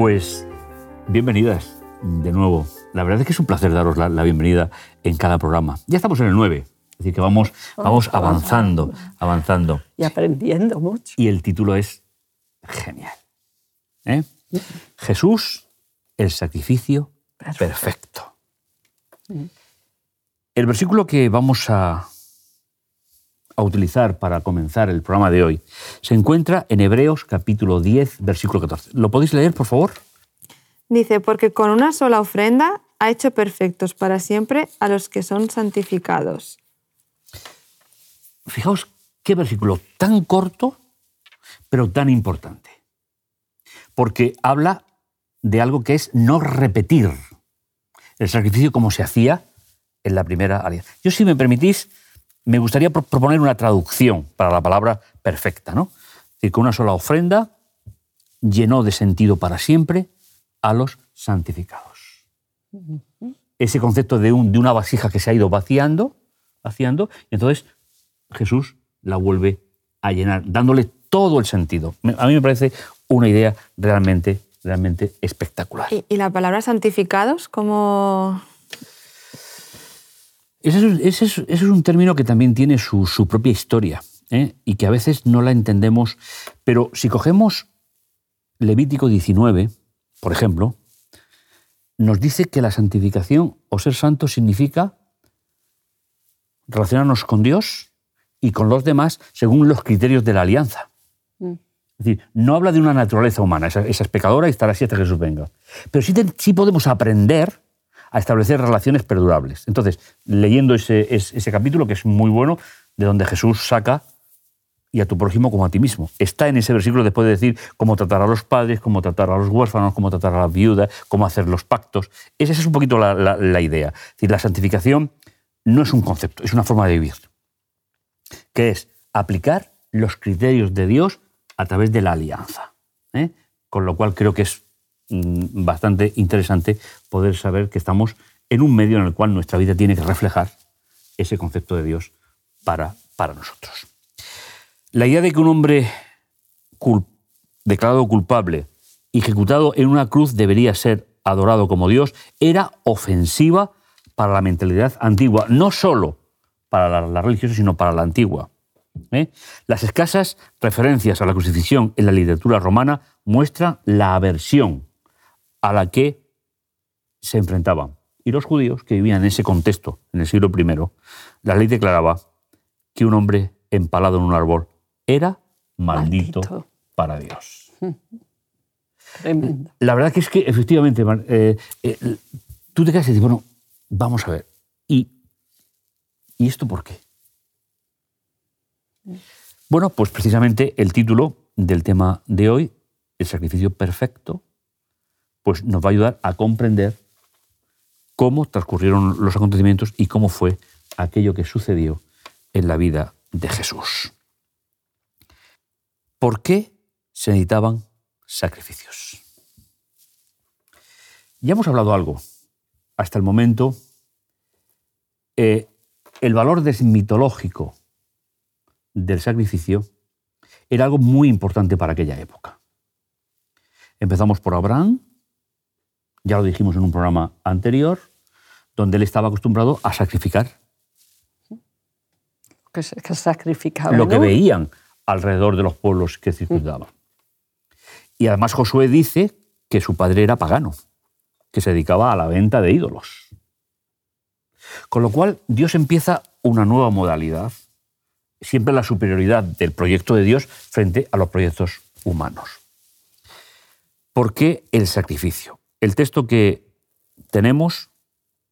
Pues bienvenidas de nuevo. La verdad es que es un placer daros la, la bienvenida en cada programa. Ya estamos en el 9, es decir, que vamos, vamos avanzando, avanzando. Y aprendiendo mucho. Y el título es genial. ¿eh? Jesús, el sacrificio perfecto. El versículo que vamos a, a utilizar para comenzar el programa de hoy se encuentra en Hebreos capítulo 10, versículo 14. ¿Lo podéis leer, por favor? Dice, porque con una sola ofrenda ha hecho perfectos para siempre a los que son santificados. Fijaos qué versículo tan corto, pero tan importante. Porque habla de algo que es no repetir el sacrificio como se hacía en la primera alianza. Yo, si me permitís, me gustaría pro- proponer una traducción para la palabra perfecta, ¿no? Es decir, que una sola ofrenda llenó de sentido para siempre a los santificados. Ese concepto de, un- de una vasija que se ha ido vaciando, vaciando, y entonces Jesús la vuelve a llenar, dándole todo el sentido. A mí me parece una idea realmente, realmente espectacular. Y, y la palabra santificados, como... Ese es, ese es- ese es un término que también tiene su, su propia historia ¿eh? y que a veces no la entendemos, pero si cogemos Levítico 19, por ejemplo, nos dice que la santificación o ser santo significa relacionarnos con Dios y con los demás según los criterios de la alianza. Es decir, no habla de una naturaleza humana, esa, esa es pecadora y estará así hasta que Jesús venga. Pero sí, te- sí podemos aprender a establecer relaciones perdurables. Entonces, leyendo ese, ese- ese capítulo, que es muy bueno, de donde Jesús saca y a tu prójimo como a ti mismo. Está en ese versículo después de decir cómo tratar a los padres, cómo tratar a los huérfanos, cómo tratar a las viudas, cómo hacer los pactos. Esa es un poquito la, la- la idea. Es decir, la santificación no es un concepto, es una forma de vivir, que es aplicar los criterios de Dios a través de la alianza. ¿eh? Con lo cual creo que es bastante interesante poder saber que estamos en un medio en el cual nuestra vida tiene que reflejar ese concepto de Dios para, para nosotros. La idea de que un hombre declarado culpable ejecutado en una cruz debería ser adorado como Dios era ofensiva para la mentalidad antigua, no solo para la, la religiosa, sino para la antigua. ¿eh? Las escasas referencias a la crucifixión en la literatura romana muestran la aversión a la que se enfrentaban. Y los judíos que vivían en ese contexto, en el siglo I, la ley declaraba que un hombre empalado en un árbol era maldito, Maldito. para Dios. Tremendo. La verdad que es que efectivamente, eh, eh, tú te quedas y dices, bueno, vamos a ver, ¿y, ¿y esto por qué? Bueno, pues precisamente el título del tema de hoy, el sacrificio perfecto, pues nos va a ayudar a comprender cómo transcurrieron los acontecimientos y cómo fue aquello que sucedió en la vida de Jesús. ¿Por qué se necesitaban sacrificios? Ya hemos hablado algo. Hasta el momento, eh, el valor desmitológico del sacrificio era algo muy importante para aquella época. Empezamos por Abraham, ya lo dijimos en un programa anterior, donde él estaba acostumbrado a sacrificar Que que sacrificaba. lo que veían alrededor de los pueblos que circundaban. Y además Josué dice que su padre era pagano, que se dedicaba a la venta de ídolos. Con lo cual Dios empieza una nueva modalidad, siempre la superioridad del proyecto de Dios frente a los proyectos humanos. ¿Por qué el sacrificio? El texto que tenemos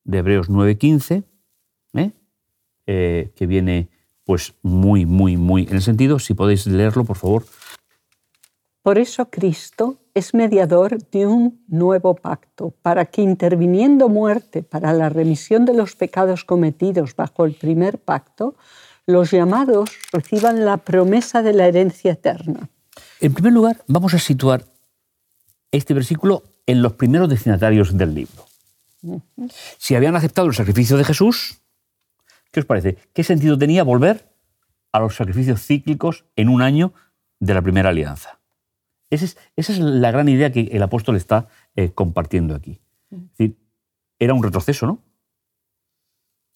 de Hebreos 9:15, ¿eh? eh, que viene pues muy, muy, muy en el sentido, si podéis leerlo, por favor. Por eso Cristo es mediador de un nuevo pacto, para que interviniendo muerte para la remisión de los pecados cometidos bajo el primer pacto, los llamados reciban la promesa de la herencia eterna. En primer lugar, vamos a situar este versículo en los primeros destinatarios del libro. Si habían aceptado el sacrificio de Jesús, ¿qué os parece? ¿Qué sentido tenía volver a los sacrificios cíclicos en un año de la primera alianza? Esa es, la gran idea que el apóstol está eh, compartiendo aquí. Es decir, era un retroceso, ¿no?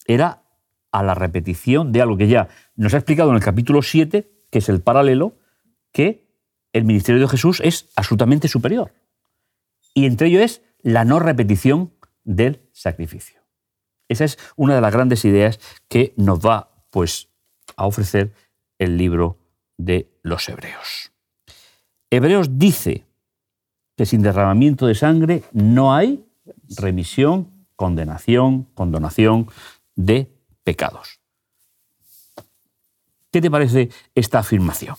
Era a la repetición de algo que ya nos ha explicado en el capítulo 7, que es el paralelo, que el ministerio de Jesús es absolutamente superior. Y entre ello es la no repetición del sacrificio. Esa es una de las grandes ideas que nos va pues, a ofrecer el libro de los Hebreos. Hebreos dice que sin derramamiento de sangre no hay remisión, condenación, condonación de pecados. ¿Qué te parece esta afirmación?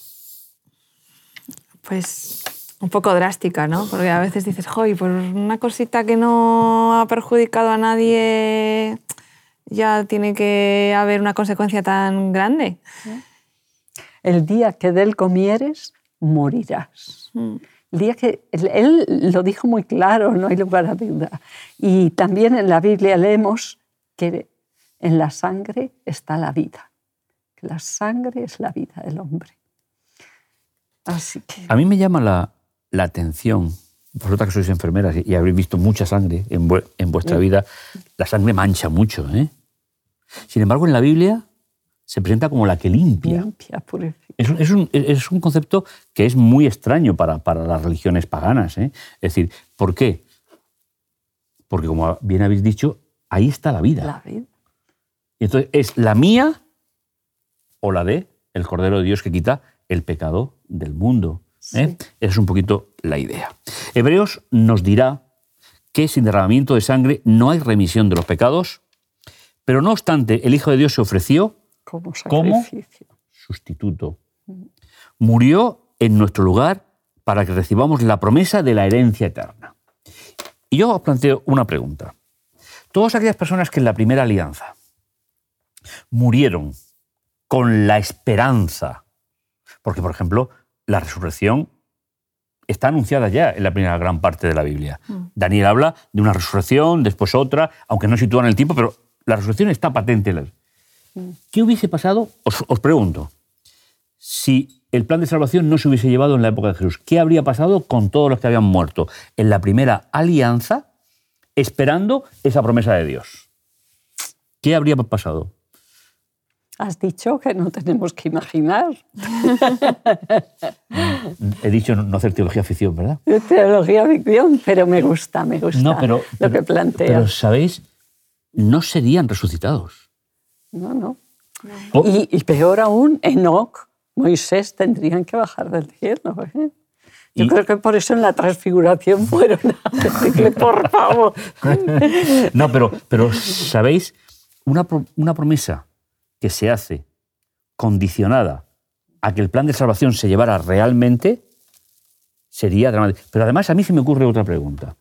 Pues un poco drástica, ¿no? Porque a veces dices, joy, por una cosita que no ha perjudicado a nadie, ya tiene que haber una consecuencia tan grande. El día que de él comieres, morirás. Mm. El día que él lo dijo muy claro, no hay lugar a duda. Y también en la Biblia leemos que en la sangre está la vida. Que la sangre es la vida del hombre. Así que... A mí me llama la, la atención, vosotras que sois enfermeras y habréis visto mucha sangre en, en vuestra vida, la sangre mancha mucho. ¿eh? Sin embargo, en la Biblia se presenta como la que limpia. limpia es, es, un, es, un, concepto que es muy extraño para, para las religiones paganas. ¿eh? Es decir, ¿por qué? Porque, como bien habéis dicho, ahí está la vida. La vida. Y entonces, ¿es la mía o la de el Cordero de Dios que quita el pecado del mundo? ¿Eh? Esa es un poquito la idea. Hebreos nos dirá que sin derramamiento de sangre no hay remisión de los pecados, pero no obstante, el Hijo de Dios se ofreció como, como sustituto. Murió en nuestro lugar para que recibamos la promesa de la herencia eterna. Y yo os planteo una pregunta. Todas aquellas personas que en la primera alianza murieron con la esperanza, porque por ejemplo, la resurrección está anunciada ya en la primera gran parte de la Biblia. Mm. Daniel habla de una resurrección, después otra, aunque no sitúa en el tiempo, pero la resurrección está patente. Mm. ¿Qué hubiese pasado? Os, os, pregunto, si el plan de salvación no se hubiese llevado en la época de Jesús, ¿qué habría pasado con todos los que habían muerto en la primera alianza esperando esa promesa de Dios? ¿Qué habría pasado? Has dicho que no tenemos que imaginar. He dicho no hacer teología ficción, ¿verdad? Teología ficción, pero me gusta, me gusta no, pero, lo que planteas. Pero, ¿sabéis? No serían resucitados. No, no. Y, peor aún, Enoch, Moisés tendrían que bajar del cielo. ¿eh? Yo creo que por eso en la transfiguración fueron a decirle, por favor. no, pero, pero ¿sabéis? Una, una promesa que se hace condicionada a que el plan de salvación se llevara realmente, sería dramático. Pero además a mí se me ocurre otra pregunta.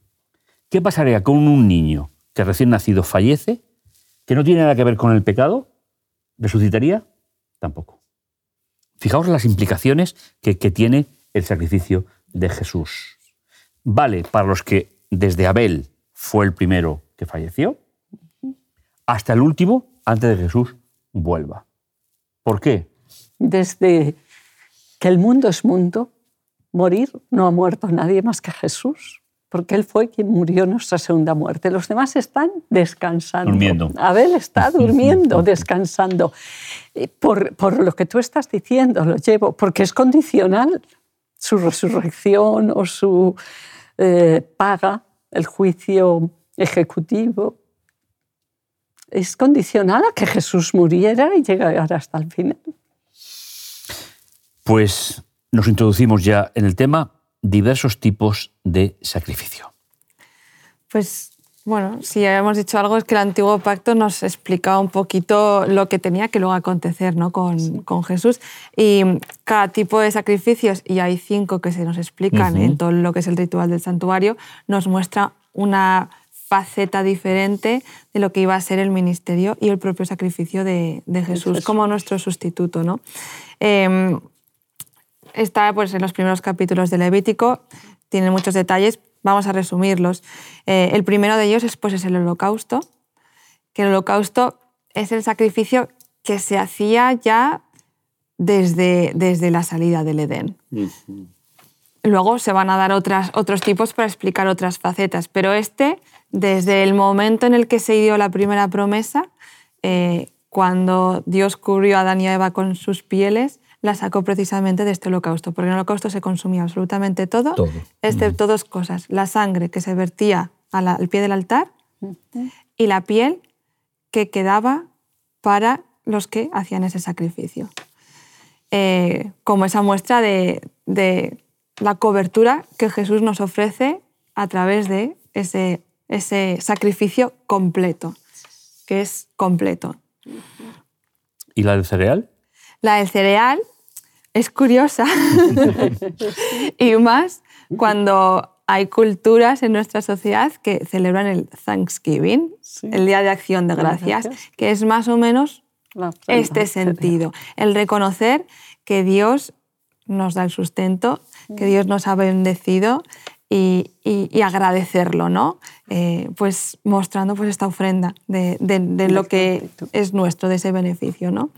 ¿Qué pasaría con un niño que recién nacido fallece, que no tiene nada que ver con el pecado? ¿Resucitaría? Tampoco. Fijaos las implicaciones que, que tiene el sacrificio de Jesús. Vale para los que desde Abel fue el primero que falleció, hasta el último antes de Jesús vuelva. ¿Por qué? Desde que el mundo es mundo, morir no ha muerto nadie más que Jesús, porque Él fue quien murió nuestra segunda muerte. Los demás están descansando. Durmiendo. Abel está durmiendo, descansando. Por, por lo que tú estás diciendo, lo llevo, porque es condicional su resurrección o su eh, paga, el juicio ejecutivo, es condicional a que Jesús muriera y llegara hasta el final. Pues nos introducimos ya en el tema diversos tipos de sacrificio. Pues bueno, si hemos dicho algo es que el antiguo pacto nos explicaba un poquito lo que tenía que luego acontecer ¿no? con, con Jesús. Y cada tipo de sacrificios, y hay cinco que se nos explican en todo lo que es el ritual del santuario, nos muestra una faceta diferente de lo que iba a ser el ministerio y el propio sacrificio de, Jesús como nuestro sustituto. ¿no? Em, está pues, en los primeros capítulos de Levítico, tiene muchos detalles, vamos a resumirlos. Eh, el primero de ellos es, pues, es el holocausto, que el holocausto es el sacrificio que se hacía ya desde, desde la salida del Edén. luego se van a dar otras, otros tipos para explicar otras facetas, pero este, desde el momento en el que se dio la primera promesa, eh, cuando Dios cubrió a Adán y a Eva con sus pieles, la sacó precisamente de este holocausto, porque en el holocausto se consumía absolutamente todo, excepto dos cosas, la sangre que se vertía al, pie del altar y la piel que quedaba para los que hacían ese sacrificio. Eh, como esa muestra de, la cobertura que Jesús nos ofrece a través de ese, ese sacrificio completo, que es completo. ¿Y la del cereal? La del cereal es curiosa. Y más cuando hay culturas en nuestra sociedad que celebran el Thanksgiving, el Día de Acción de Gracias, que es más o menos este sentido, el reconocer que Dios nos da el sustento, que Dios nos ha bendecido y, agradecerlo, ¿no? Eh, pues mostrando pues, esta ofrenda de, lo que es nuestro, de ese beneficio, ¿no?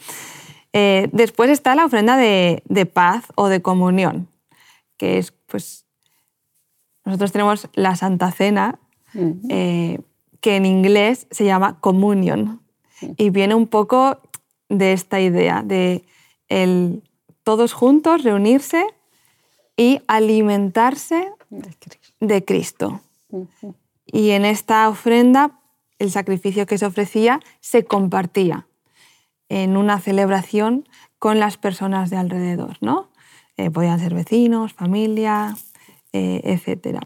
Eh, después está la ofrenda de, paz o de comunión, que es, pues, nosotros tenemos la Santa Cena, eh, que en inglés se llama communion, y viene un poco de esta idea de el, todos juntos reunirse y alimentarse de Cristo. Y en esta ofrenda, el sacrificio que se ofrecía se compartía en una celebración con las personas de alrededor, ¿no? Eh, podían ser vecinos, familia, eh, etc.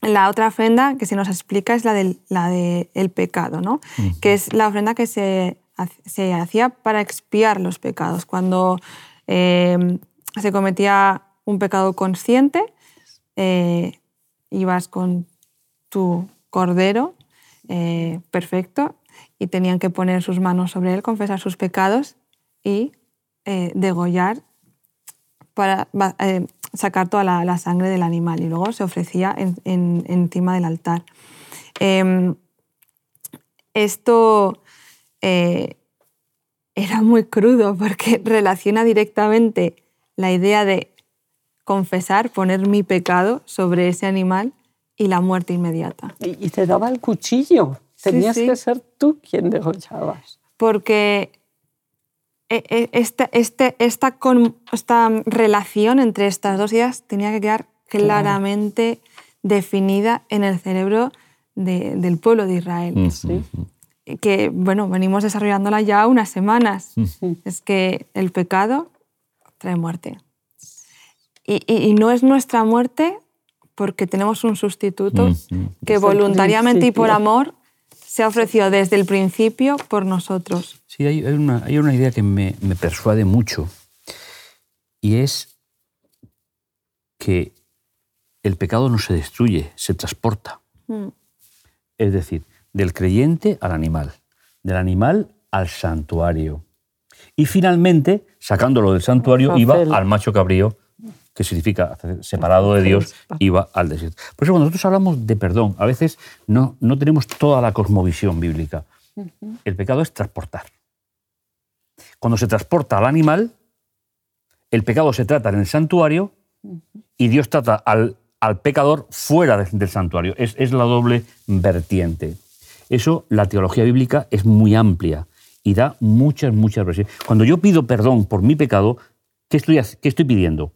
La otra ofrenda que se nos explica es la del la el pecado, ¿no? que es la ofrenda que se, se, hacía para expiar los pecados. Cuando eh, se cometía un pecado consciente, ibas con tu cordero perfecto y tenían que poner sus manos sobre él, confesar sus pecados y eh, degollar para eh, sacar toda la, sangre del animal y luego se ofrecía encima del altar. Em, esto eh, era muy crudo porque relaciona directamente la idea de confesar, poner mi pecado sobre ese animal y la muerte inmediata. Y, te daba el cuchillo. Tenías que ser tú quien degollabas. Porque e, e, esta, este, esta, esta, relación entre estas dos ideas tenía que quedar claramente definida en el cerebro del pueblo de Israel. Que, bueno, venimos desarrollándola ya unas semanas. Es que el pecado trae muerte. Y, y, no es nuestra muerte porque tenemos un sustituto que voluntariamente y por amor se ha ofrecido desde el principio por nosotros. Sí, hay, una, hay una, idea que me, me, persuade mucho y es que el pecado no se destruye, se transporta. Mm. Es decir, del creyente al animal, del animal al santuario. Y finalmente, sacándolo del santuario, iba al macho cabrío que significa separado de Dios, iba al desierto. Por eso cuando nosotros hablamos de perdón, a veces no, no tenemos toda la cosmovisión bíblica. El pecado es transportar. Cuando se transporta al animal, el pecado se trata en el santuario y Dios trata al, al pecador fuera del santuario. Es, es, la doble vertiente. Eso, la teología bíblica es muy amplia y da muchas, muchas versiones. Cuando yo pido perdón por mi pecado, ¿qué estoy, qué estoy pidiendo?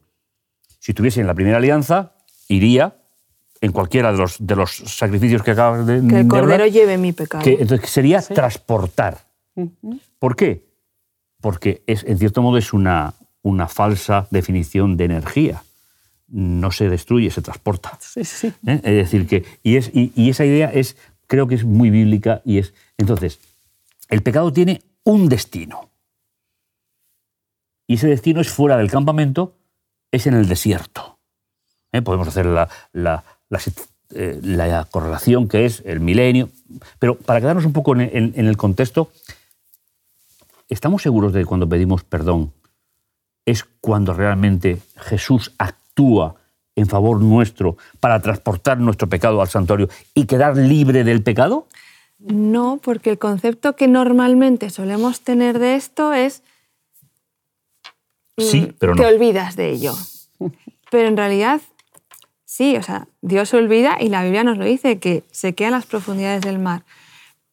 Si estuviese en la primera alianza, iría en cualquiera de los, de los sacrificios que acabas de Que el Cordero lleve mi pecado. Que, entonces sería transportar. ¿Por qué? Porque es, en cierto modo es una, una falsa definición de energía. No se destruye, se transporta. Sí, sí. ¿Eh? Es decir, que. Y, es, y, esa idea es, creo que es muy bíblica y es. Entonces, el pecado tiene un destino. Y ese destino es fuera del campamento es en el desierto. ¿Eh? Podemos hacer la, la, eh, la, correlación que es el milenio, pero para quedarnos un poco en, el contexto, ¿estamos seguros de que cuando pedimos perdón es cuando realmente Jesús actúa en favor nuestro para transportar nuestro pecado al santuario y quedar libre del pecado? No, porque el concepto que normalmente solemos tener de esto es Sí, pero no. Te olvidas de ello. Pero en realidad, sí, o sea, Dios se olvida y la Biblia nos lo dice, que se quedan las profundidades del mar.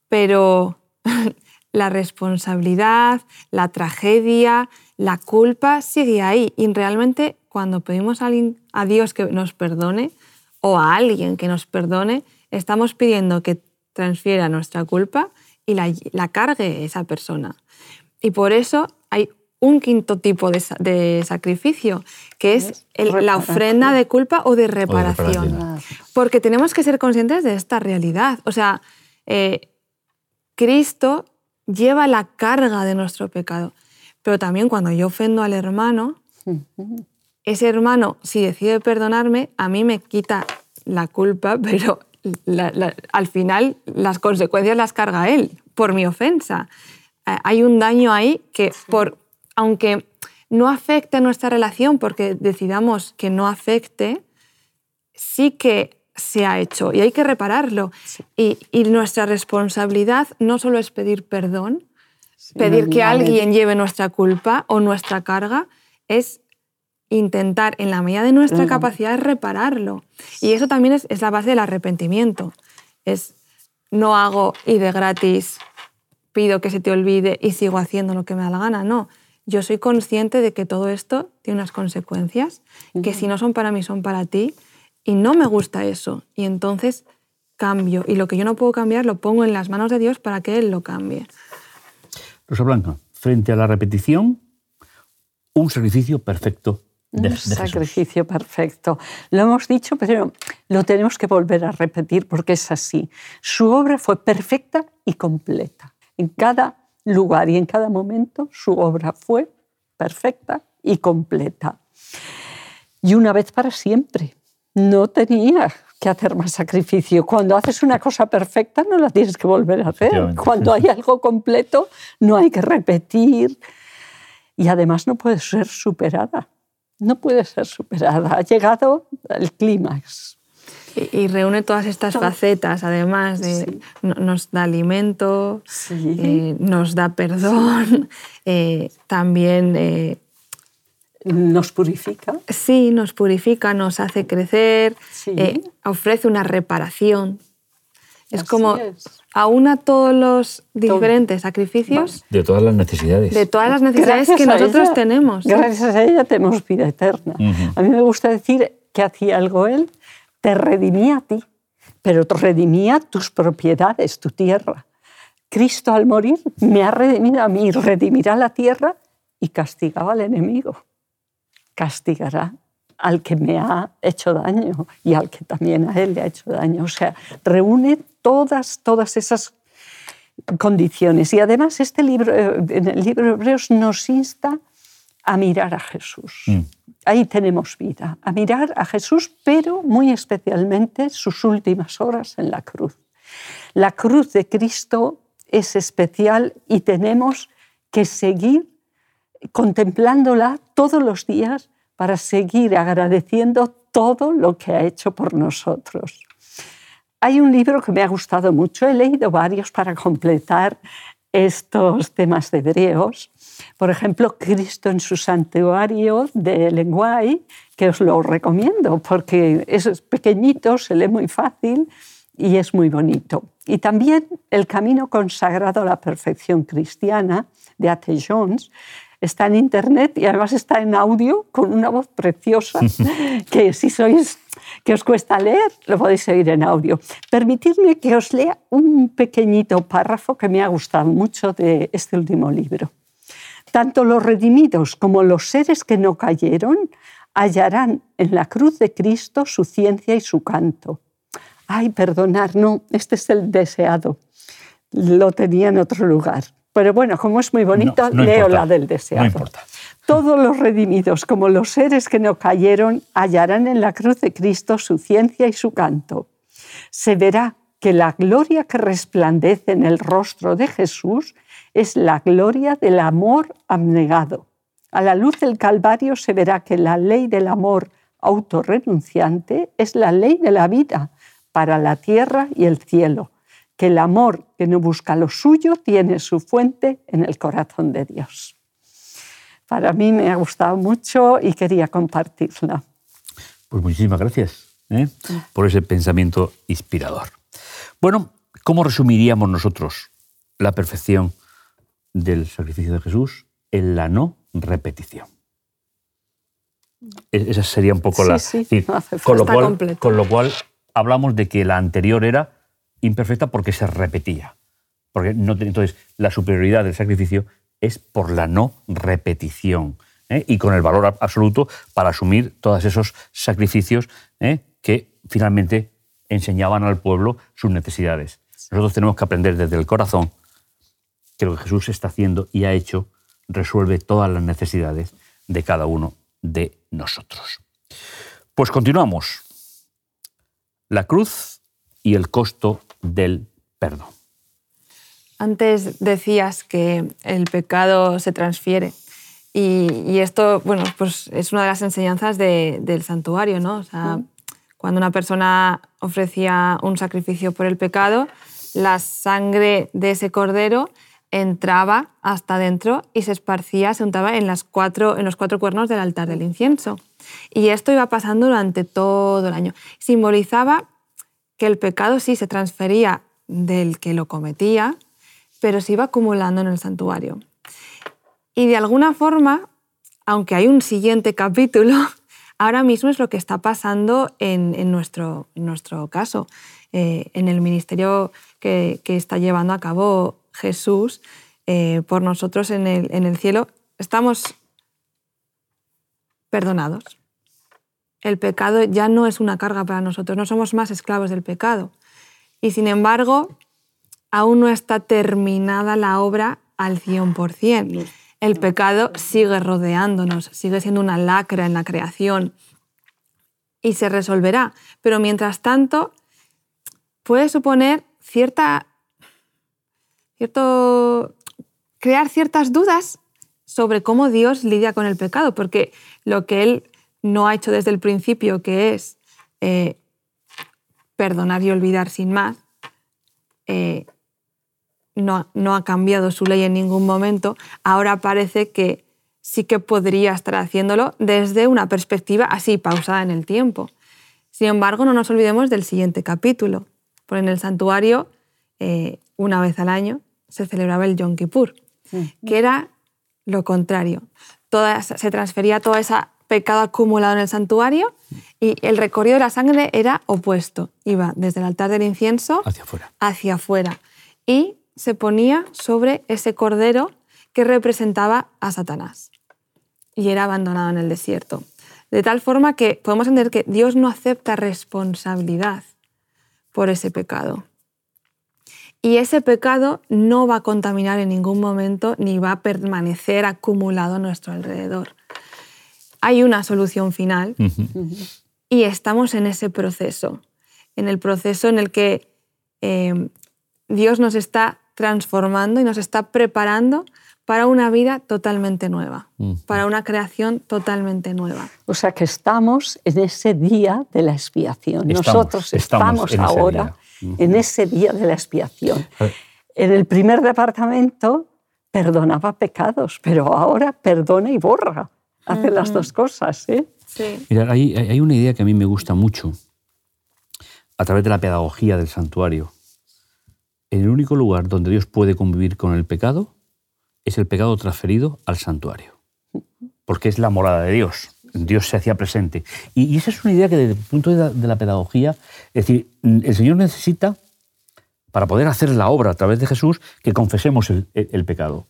Pero la responsabilidad, la tragedia, la culpa sigue ahí. Y realmente cuando pedimos a, a Dios que nos perdone o a alguien que nos perdone, estamos pidiendo que transfiera nuestra culpa y la, la cargue esa persona. Y por eso hay un quinto tipo de, sacrificio, que es la ofrenda de culpa o de reparación. Porque tenemos que ser conscientes de esta realidad. O sea, eh, Cristo lleva la carga de nuestro pecado. Pero también cuando yo ofendo al hermano, ese hermano, si decide perdonarme, a mí me quita la culpa, pero al final las consecuencias las carga él por mi ofensa. Eh, hay un daño ahí que, por, aunque no afecte nuestra relación porque decidamos que no afecte, sí que se ha hecho y hay que repararlo. Y, nuestra responsabilidad no solo es pedir perdón, pedir que alguien lleve nuestra culpa o nuestra carga, es intentar en la medida de nuestra capacidad repararlo. Y eso también es, es, la base del arrepentimiento. Es no hago y de gratis pido que se te olvide y sigo haciendo lo que me da la gana. No, yo soy consciente de que todo esto tiene unas consecuencias, que si no son para mí, son para ti, y no me gusta eso. Y entonces cambio. Y lo que yo no puedo cambiar lo pongo en las manos de Dios para que Él lo cambie. Rosa Blanca, frente a la repetición, un sacrificio perfecto un sacrificio perfecto. Lo hemos dicho, pero lo tenemos que volver a repetir porque es así. Su obra fue perfecta y completa. En cada lugar y en cada momento su obra fue perfecta y completa. Y una vez para siempre. No tenía que hacer más sacrificio. Cuando haces una cosa perfecta no la tienes que volver a hacer. Cuando hay algo completo no hay que repetir. Y además no puede ser superada no puede ser superada. Ha llegado al clímax. Y, reúne todas estas facetas, además de nos da alimento, eh, nos da perdón, eh, también eh, nos purifica. Sí, nos purifica, nos hace crecer, ofrece una reparación. Es como aúna todos los diferentes sacrificios. De todas las necesidades. De todas las necesidades que nosotros tenemos. Gracias a ella tenemos vida eterna. A mí me gusta decir que hacía algo él, te redimía a ti, pero te redimía tus propiedades, tu tierra. Cristo al morir me ha redimido a mí, redimirá la tierra y castigaba al enemigo. Castigará al que me ha hecho daño y al que también a él le ha hecho daño. O sea, reúne todas, todas esas condiciones. Y además este libro, eh, en el libro de Hebreos nos insta a mirar a Jesús. Mm. Ahí tenemos vida, a mirar a Jesús, pero muy especialmente sus últimas horas en la cruz. La cruz de Cristo es especial y tenemos que seguir contemplándola todos los días para seguir agradeciendo todo lo que ha hecho por nosotros. Hay un libro que me ha gustado mucho, he leído varios para completar estos temas de hebreos. Por ejemplo, Cristo en su santuario de Lenguay, que os lo recomiendo porque es pequeñito, se lee muy fácil y es muy bonito. Y también El camino consagrado a la perfección cristiana de A.T. Jones, está en internet y además está en audio con una voz preciosa que si sois que os cuesta leer, lo podéis seguir en audio. Permitidme que os lea un pequeñito párrafo que me ha gustado mucho de este último libro. Tanto los redimidos como los seres que no cayeron hallarán en la cruz de Cristo su ciencia y su canto. Ay, perdonar, no, este es el deseado. Lo tenía en otro lugar. Pero bueno, como es muy bonito, leo la del deseado. No importa. Todos los redimidos, como los seres que no cayeron, hallarán en la cruz de Cristo su ciencia y su canto. Se verá que la gloria que resplandece en el rostro de Jesús es la gloria del amor abnegado. A la luz del Calvario se verá que la ley del amor autorrenunciante es la ley de la vida para la tierra y el cielo que el amor que no busca lo suyo tiene su fuente en el corazón de Dios. Para mí me ha gustado mucho y quería compartirla. Pues muchísimas gracias ¿eh? por ese pensamiento inspirador. Bueno, ¿cómo resumiríamos nosotros la perfección del sacrificio de Jesús? En la no repetición. E-, esa sería un poco la... con, lo cual, con lo cual hablamos de que la anterior era imperfecta porque se repetía. Porque no, entonces, la superioridad del sacrificio es por la no repetición ¿eh? y con el valor absoluto para asumir todos esos sacrificios ¿eh? que finalmente enseñaban al pueblo sus necesidades. Nosotros tenemos que aprender desde el corazón que lo que Jesús está haciendo y ha hecho resuelve todas las necesidades de cada uno de nosotros. Pues continuamos. La cruz y el costo del perdón. Antes decías que el pecado se transfiere y, esto, bueno, pues es una de las enseñanzas del santuario, ¿no? O sea, cuando una persona ofrecía un sacrificio por el pecado, la sangre de ese cordero entraba hasta dentro y se esparcía, se untaba en, las cuatro, en los cuatro cuernos del altar del incienso. Y esto iba pasando durante todo el año. Simbolizaba que el pecado sí se transfería del que lo cometía, pero se iba acumulando en el santuario. Y de alguna forma, aunque hay un siguiente capítulo, ahora mismo es lo que está pasando en, nuestro, nuestro caso, eh, en el ministerio que, está llevando a cabo Jesús eh, por nosotros en el, en el cielo, estamos perdonados. El pecado ya no es una carga para nosotros, no somos más esclavos del pecado. Y sin embargo, aún no está terminada la obra al 100%. El pecado sigue rodeándonos, sigue siendo una lacra en la creación y se resolverá. Pero mientras tanto, puede suponer cierta cierto, crear ciertas dudas sobre cómo Dios lidia con el pecado, porque lo que Él no ha hecho desde el principio, que es eh, perdonar y olvidar sin más, eh, no, no, ha cambiado su ley en ningún momento, ahora parece que sí que podría estar haciéndolo desde una perspectiva así, pausada en el tiempo. Sin embargo, no nos olvidemos del siguiente capítulo, porque en el santuario, eh, una vez al año, se celebraba el Yom Kippur, que era lo contrario. Toda, se transfería todo ese pecado acumulado en el santuario y el recorrido de la sangre era opuesto. Iba desde el altar del incienso hacia afuera. Hacia afuera. Y se ponía sobre ese cordero que representaba a Satanás. Y era abandonado en el desierto. De tal forma que podemos entender que Dios no acepta responsabilidad por ese pecado. Y ese pecado no va a contaminar en ningún momento ni va a permanecer acumulado a nuestro alrededor. Hay una solución final y estamos en ese proceso, en el proceso en el que eh, Dios nos está transformando y nos está preparando para una vida totalmente nueva, para una creación totalmente nueva. O sea que estamos en ese día de la expiación. Nosotros estamos, ahora en ese día de la expiación. En el primer departamento perdonaba pecados, pero ahora perdona y borra. Hace las dos cosas. ¿eh? Mira, hay, hay una idea que a mí me gusta mucho a través de la pedagogía del santuario. En el único lugar donde Dios puede convivir con el pecado es el pecado transferido al santuario, porque es la morada de Dios. Dios se hacía presente. Y, esa es una idea que desde el punto de la, pedagogía, es decir, el Señor necesita, para poder hacer la obra a través de Jesús, que confesemos el, pecado.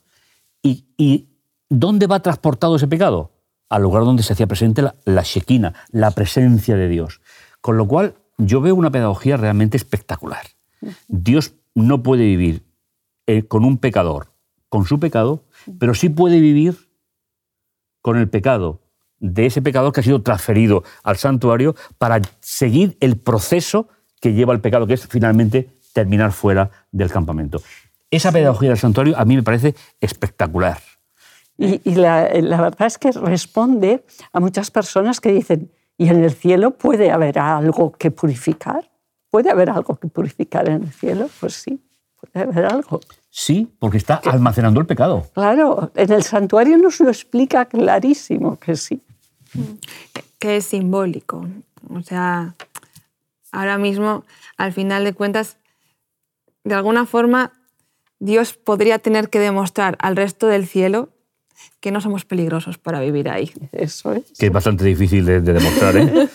Y, dónde va transportado ese pecado? Al lugar donde se hacía presente la, la la presencia de Dios. Con lo cual, yo veo una pedagogía realmente espectacular. Dios no puede vivir eh, con un pecador, con su pecado, pero sí puede vivir con el pecado de ese pecador que ha sido transferido al santuario para seguir el proceso que lleva el pecado, que es finalmente terminar fuera del campamento. Esa pedagogía del santuario a mí me parece espectacular. Y, la, verdad es que responde a muchas personas que dicen, ¿y en el cielo puede haber algo que purificar? ¿Puede haber algo que purificar en el cielo? Pues sí, puede haber algo. Sí, porque está almacenando el pecado. Claro, en el santuario nos lo explica clarísimo que sí que es simbólico. O sea, ahora mismo, al final de cuentas, de alguna forma, Dios podría tener que demostrar al resto del cielo que no somos peligrosos para vivir ahí. Eso es. Que es bastante difícil de, de demostrar, ¿eh?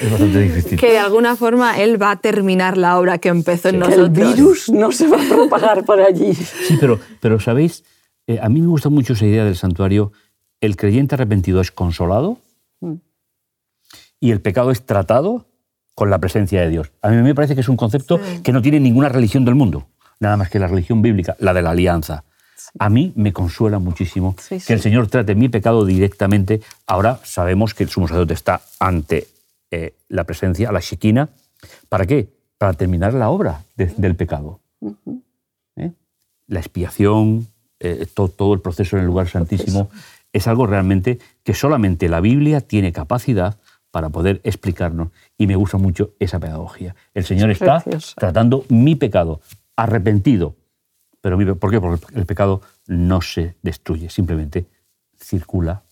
es bastante difícil. Que de alguna forma Él va a terminar la obra que empezó en Que el nosotros. virus no se va a propagar por allí. Sí, pero, pero ¿sabéis? Eh, a mí me gusta mucho esa idea del santuario. El creyente arrepentido es consolado y el pecado es tratado con la presencia de Dios. A mí me parece que es un concepto Sí. que no tiene ninguna religión del mundo, nada más que la religión bíblica, la de la alianza. A mí me consuela muchísimo Sí, que el Señor trate mi pecado directamente. Ahora sabemos que el sumo sacerdote está ante eh, la presencia, la Shekinah. ¿Para qué? Para terminar la obra de- del pecado. ¿eh? La expiación, eh, to- todo el proceso en el lugar santísimo, es algo realmente que solamente la Biblia tiene capacidad para poder explicarnos. Y me gusta mucho esa pedagogía. El Señor Es está precioso. tratando mi pecado, arrepentido. Pero mi pe- ¿Por qué? Porque el pecado no se destruye, simplemente circula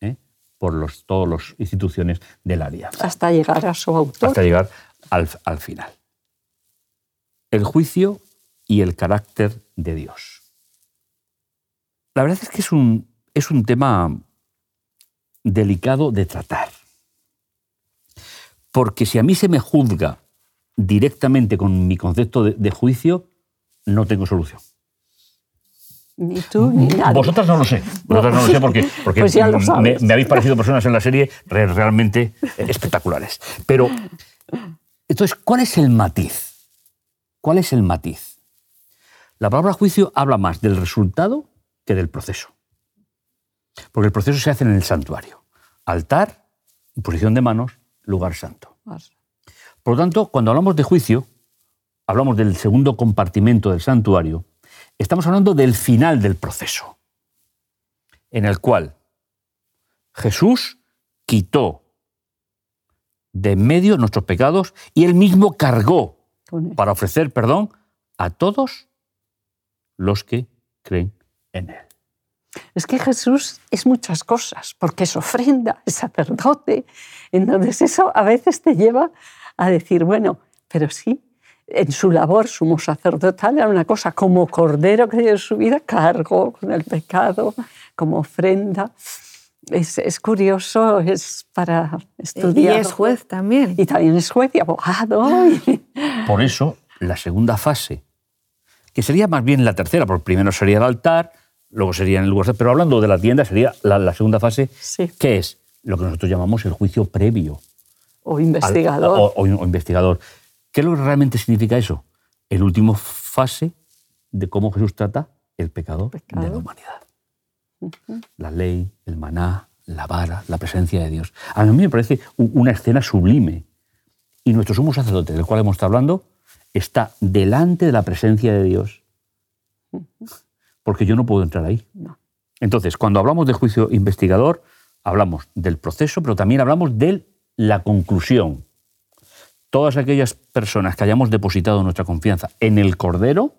¿eh? por los, todas las instituciones del área Hasta llegar a su autor. hasta llegar al, al final. El juicio y el carácter de Dios. La verdad es que es un, es un tema delicado de tratar. Porque si a mí se me juzga directamente con mi concepto de, de juicio, no tengo solución. Ni tú ni nadie. Vosotras no lo sé. Vosotras no lo sé porque, porque Pues lo me, habéis parecido personas en la serie re- realmente espectaculares. Pero, entonces, ¿cuál es el matiz? ¿Cuál es el matiz? La palabra juicio habla más del resultado que del proceso. Porque el proceso se hace en el santuario. Altar, imposición de manos, lugar santo. Por lo tanto, cuando hablamos de juicio, hablamos del segundo compartimento del santuario, estamos hablando del final del proceso, en el cual Jesús quitó de en medio nuestros pecados y él mismo cargó para ofrecer perdón a todos los que creen en él. Es que Jesús es muchas cosas, porque es ofrenda, es sacerdote. Entonces eso a veces te lleva a decir, bueno, pero sí, en su labor sumo sacerdotal era una cosa como cordero que dio su vida, cargó con el pecado, como ofrenda. Es, es curioso, es para Y estudiar. es juez también. Y también es juez y abogado. y- Por eso, la segunda fase, que sería más bien la tercera, porque primero sería el altar, luego sería en el lugar, pero hablando de la tienda, sería la, la segunda fase, Sí. que es lo que nosotros llamamos el juicio previo. o al- investigador. o, o- o investigador. ¿Qué es lo que realmente significa eso? El último fase de cómo Jesús trata el pecado, Pecado. de la humanidad. La ley, el maná, la vara, la presencia de Dios. A mí me parece una escena sublime. Y nuestro sumo sacerdote, del cual hemos estado hablando, está delante de la presencia de Dios. Porque yo no puedo entrar ahí. No. Entonces, cuando hablamos de juicio investigador, hablamos del proceso, pero también hablamos de la conclusión. Todas aquellas personas que hayamos depositado nuestra confianza en el Cordero,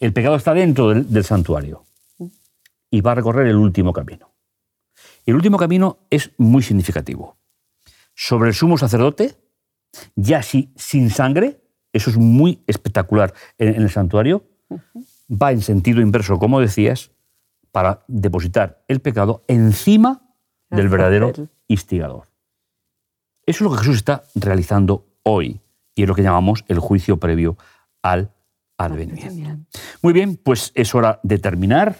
el pecado está dentro del, del santuario y va a recorrer el último camino. Y el último camino es muy significativo. Sobre el sumo sacerdote, ya si, sin sangre, eso es muy espectacular en, en el santuario, va en sentido inverso, como decías, para depositar el pecado encima del verdadero instigador. Eso es lo que Jesús está realizando hoy y es lo que llamamos el juicio previo al advenimiento. Muy bien, pues es hora de terminar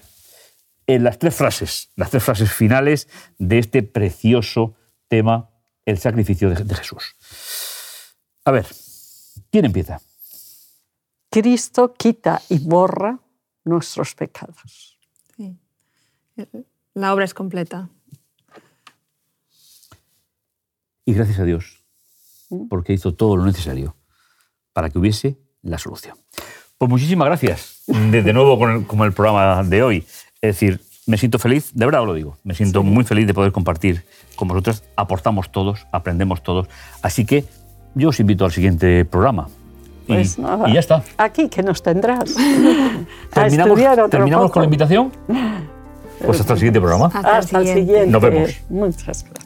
en las tres frases, las tres frases finales de este precioso tema, el sacrificio de, de Jesús. A ver, ¿quién empieza? Cristo quita y borra nuestros pecados. Sí. La obra es completa. Y gracias a Dios, porque hizo todo lo necesario para que hubiese la solución. Pues muchísimas gracias, de, nuevo con el, con el programa de hoy. Es decir, me siento feliz, de verdad os lo digo, me siento muy feliz de poder compartir con vosotros, aportamos todos, aprendemos todos. Así que yo os invito al siguiente programa. Y, Pues nada. y ya está. Aquí que nos tendrás. ¿Terminamos, terminamos con la invitación? Pues hasta el siguiente programa. Hasta, Hasta el siguiente. Nos vemos. Muchas gracias.